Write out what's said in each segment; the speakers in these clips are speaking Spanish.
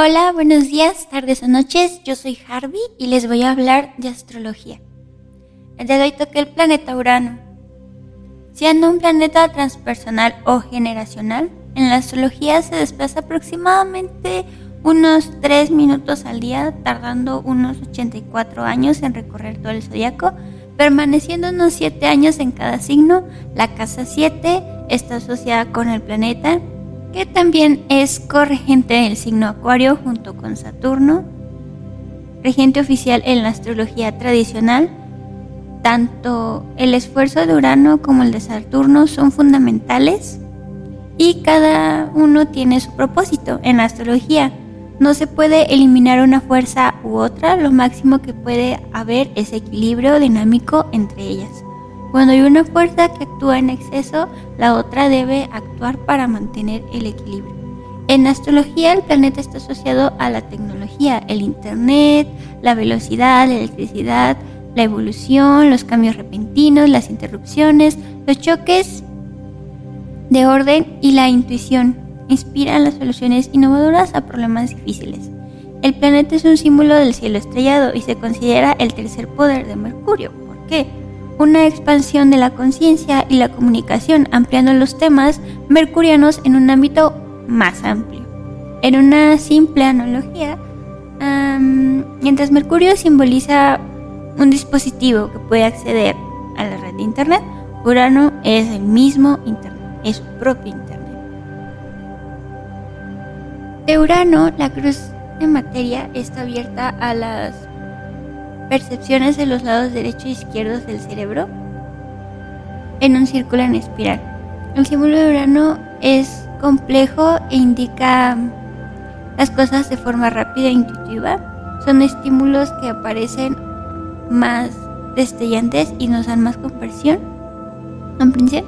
Hola, buenos días, tardes o noches. Yo soy Harvey y les voy a hablar de astrología. El día de hoy toqué el planeta Urano. Siendo un planeta transpersonal o generacional, en la astrología se desplaza aproximadamente unos 3 minutos al día, tardando unos 84 años en recorrer todo el zodiaco, permaneciendo unos 7 años en cada signo. La casa 7 está asociada con el planeta que también es corregente del signo Acuario junto con Saturno, regente oficial en la astrología tradicional. Tanto el esfuerzo de Urano como el de Saturno son fundamentales y cada uno tiene su propósito en la astrología. No se puede eliminar una fuerza u otra, lo máximo que puede haber es equilibrio dinámico entre ellas. Cuando hay una fuerza que actúa en exceso, la otra debe actuar para mantener el equilibrio. En astrología el planeta está asociado a la tecnología, el Internet, la velocidad, la electricidad, la evolución, los cambios repentinos, las interrupciones, los choques de orden y la intuición. Inspiran las soluciones innovadoras a problemas difíciles. El planeta es un símbolo del cielo estrellado y se considera el tercer poder de Mercurio. ¿Por qué? Una expansión de la conciencia y la comunicación, ampliando los temas mercurianos en un ámbito más amplio. En una simple analogía, mientras Mercurio simboliza un dispositivo que puede acceder a la red de Internet, Urano es el mismo Internet, es su propio Internet. De Urano, la cruz de materia está abierta a las percepciones de los lados derecho e izquierdo del cerebro en un círculo en espiral. El símbolo de Urano es complejo e indica las cosas de forma rápida e intuitiva. Son estímulos que aparecen más destellantes y nos dan más conversión, comprensión,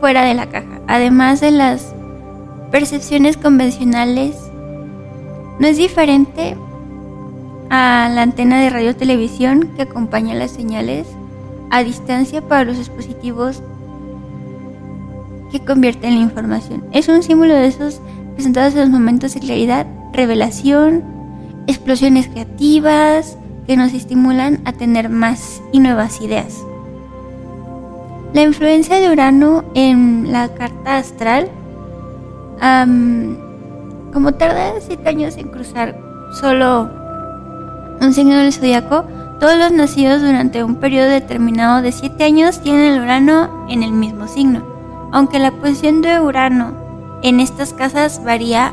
fuera de la caja. Además de las percepciones convencionales, no es diferente a la antena de radio televisión que acompaña las señales a distancia para los dispositivos que convierten la información. Es un símbolo de esos presentados en los momentos de claridad, revelación, explosiones creativas que nos estimulan a tener más y nuevas ideas. La influencia de Urano en la carta astral, como tarda 7 años en cruzar solo un signo del zodiaco, todos los nacidos durante un periodo determinado de 7 años tienen el Urano en el mismo signo, aunque la posición de Urano en estas casas varía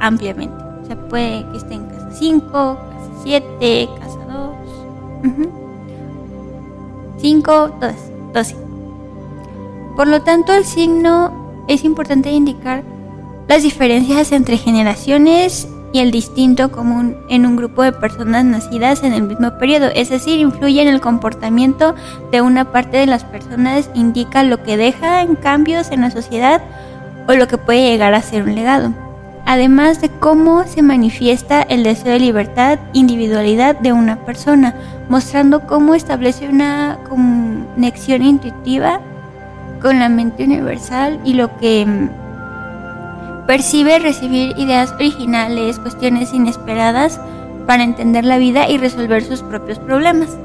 ampliamente. O sea, puede que esté en casa 5, casa 7, casa 2, 5, 12. Por lo tanto, el signo es importante indicar las diferencias entre generaciones y el distinto común en un grupo de personas nacidas en el mismo periodo, es decir, influye en el comportamiento de una parte de las personas, indica lo que deja en cambios en la sociedad o lo que puede llegar a ser un legado, además de cómo se manifiesta el deseo de libertad, individualidad de una persona, mostrando cómo establece una conexión intuitiva con la mente universal y lo que Percibe recibir ideas originales, cuestiones inesperadas para entender la vida y resolver sus propios problemas.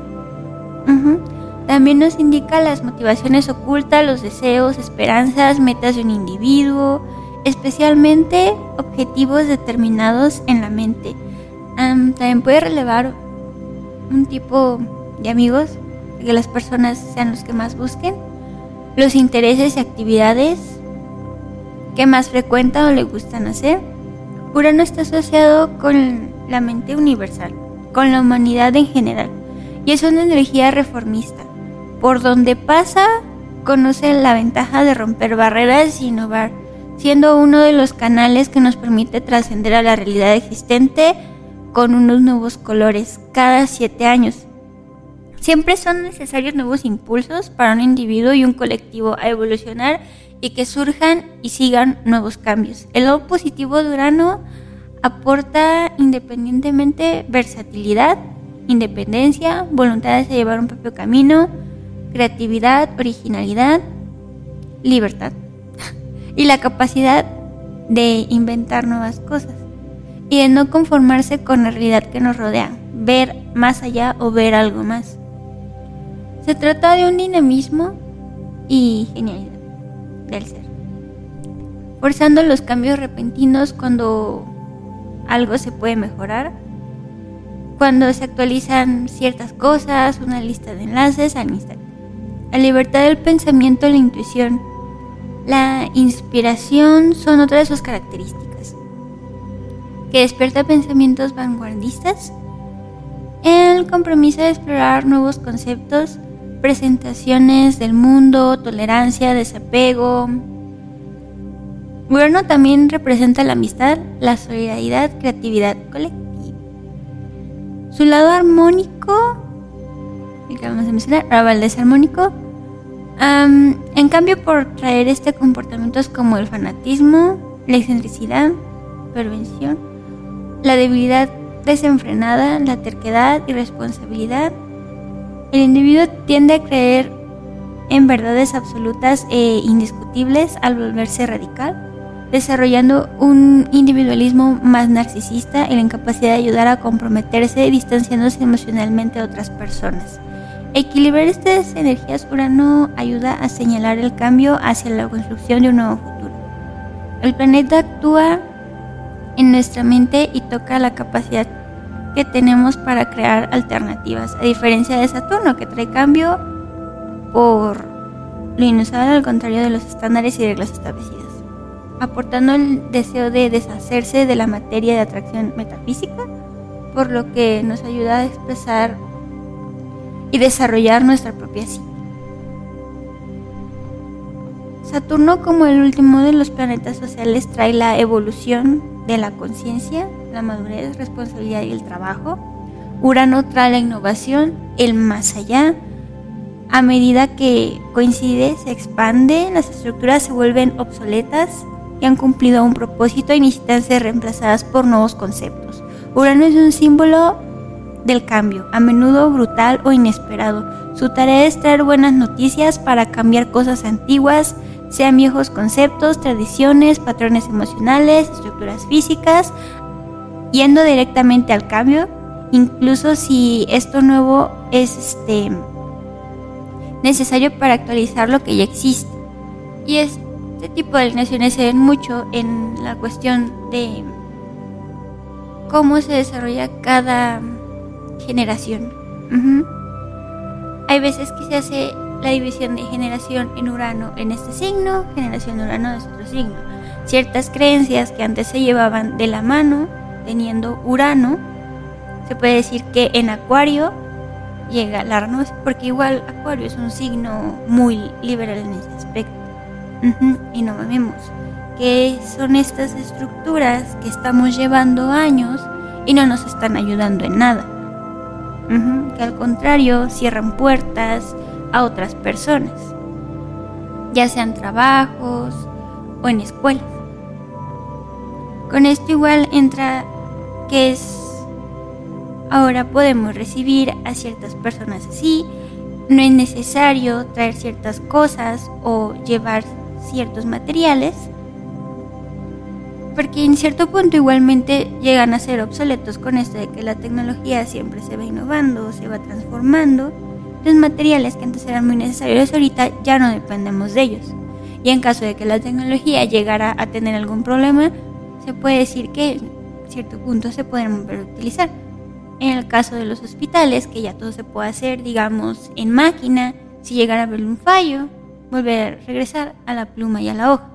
También nos indica las motivaciones ocultas, los deseos, esperanzas, metas de un individuo, especialmente objetivos determinados en la mente. también puede relevar un tipo de amigos, que las personas sean los que más busquen, los intereses y actividades, ¿Qué más frecuenta o le gustan hacer. Urano está asociado con la mente universal, con la humanidad en general, y es una energía reformista. Por donde pasa, conoce la ventaja de romper barreras y innovar, siendo uno de los canales que nos permite trascender a la realidad existente con unos nuevos colores cada siete años. Siempre son necesarios nuevos impulsos para un individuo y un colectivo a evolucionar y que surjan y sigan nuevos cambios. El lado positivo de Urano aporta independientemente versatilidad, independencia, voluntad de llevar un propio camino, creatividad, originalidad, libertad y la capacidad de inventar nuevas cosas. y de no conformarse con la realidad que nos rodea, ver más allá o ver algo más. Se trata de un dinamismo y genialidad del ser, forzando los cambios repentinos cuando algo se puede mejorar, cuando se actualizan ciertas cosas, una lista de enlaces al instante. La libertad del pensamiento, la intuición, la inspiración son otra de sus características, que despierta pensamientos vanguardistas, el compromiso de explorar nuevos conceptos, presentaciones del mundo, tolerancia, desapego. Bueno, también representa la amistad, la solidaridad, creatividad colectiva. Su lado armónico, que acabamos de mencionar, ahora el desarmónico, en cambio, por traer este comportamientos como el fanatismo, la excentricidad, prevención, la debilidad desenfrenada, la terquedad y responsabilidad, el individuo tiende a creer en verdades absolutas e indiscutibles al volverse radical, desarrollando un individualismo más narcisista y la incapacidad de ayudar a comprometerse distanciándose emocionalmente de otras personas. Equilibrar estas energías Urano ayuda a señalar el cambio hacia la construcción de un nuevo futuro. El planeta actúa en nuestra mente y toca la capacidad que tenemos para crear alternativas, a diferencia de Saturno que trae cambio por lo inusual al contrario de los estándares y reglas establecidas, aportando el deseo de deshacerse de la materia de atracción metafísica, por lo que nos ayuda a expresar y desarrollar nuestra propia psique. Saturno como el último de los planetas sociales trae la evolución de la conciencia, la madurez, responsabilidad y el trabajo. Urano trae la innovación, el más allá. A medida que coincide, se expande, las estructuras se vuelven obsoletas y han cumplido un propósito y necesitan ser reemplazadas por nuevos conceptos. Urano es un símbolo del cambio, a menudo brutal o inesperado. Su tarea es traer buenas noticias para cambiar cosas antiguas, sean viejos conceptos, tradiciones, patrones emocionales, estructuras físicas, yendo directamente al cambio, incluso si esto nuevo es este necesario para actualizar lo que ya existe. Y este tipo de alineaciones se ven mucho en la cuestión de cómo se desarrolla cada generación. Hay veces que se hace la división de generación en Urano en este signo, generación de Urano en otro signo. Ciertas creencias que antes se llevaban de la mano, teniendo Urano, se puede decir que en Acuario llega la renovación, porque igual Acuario es un signo muy liberal en ese aspecto. Y no mamemos, que son estas estructuras que estamos llevando años y no nos están ayudando en nada que al contrario cierran puertas a otras personas, ya sean trabajos o en escuelas. Con esto igual entra que es ahora podemos recibir a ciertas personas así, no es necesario traer ciertas cosas o llevar ciertos materiales porque en cierto punto igualmente llegan a ser obsoletos con esto de que la tecnología siempre se va innovando, se va transformando. Los materiales que antes eran muy necesarios ahorita ya no dependemos de ellos. Y en caso de que la tecnología llegara a tener algún problema, se puede decir que cierto punto se pueden volver a utilizar. En el caso de los hospitales, que ya todo se puede hacer, digamos, en máquina, si llegara a haber un fallo, volver a regresar a la pluma y a la hoja.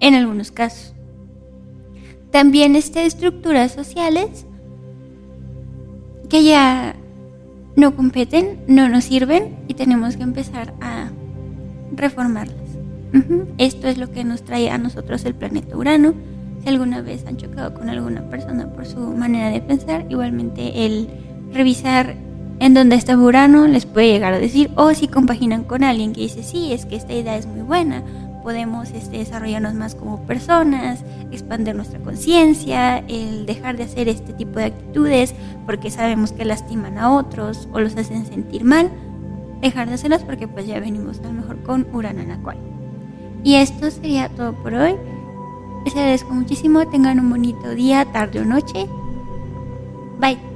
En algunos casos. También este, estructuras sociales que ya no competen, no nos sirven y tenemos que empezar a reformarlas. Esto es lo que nos trae a nosotros el planeta Urano. Si alguna vez han chocado con alguna persona por su manera de pensar, igualmente el revisar en dónde está Urano les puede llegar a decir, o si compaginan con alguien que dice, sí, es que esta idea es muy buena, podemos este, desarrollarnos más como personas, expandir nuestra conciencia, el dejar de hacer este tipo de actitudes porque sabemos que lastiman a otros o los hacen sentir mal, dejar de hacerlas porque pues ya venimos a lo mejor con Urano en Acuario. Y esto sería todo por hoy. Les agradezco muchísimo. Tengan un bonito día, tarde o noche. Bye.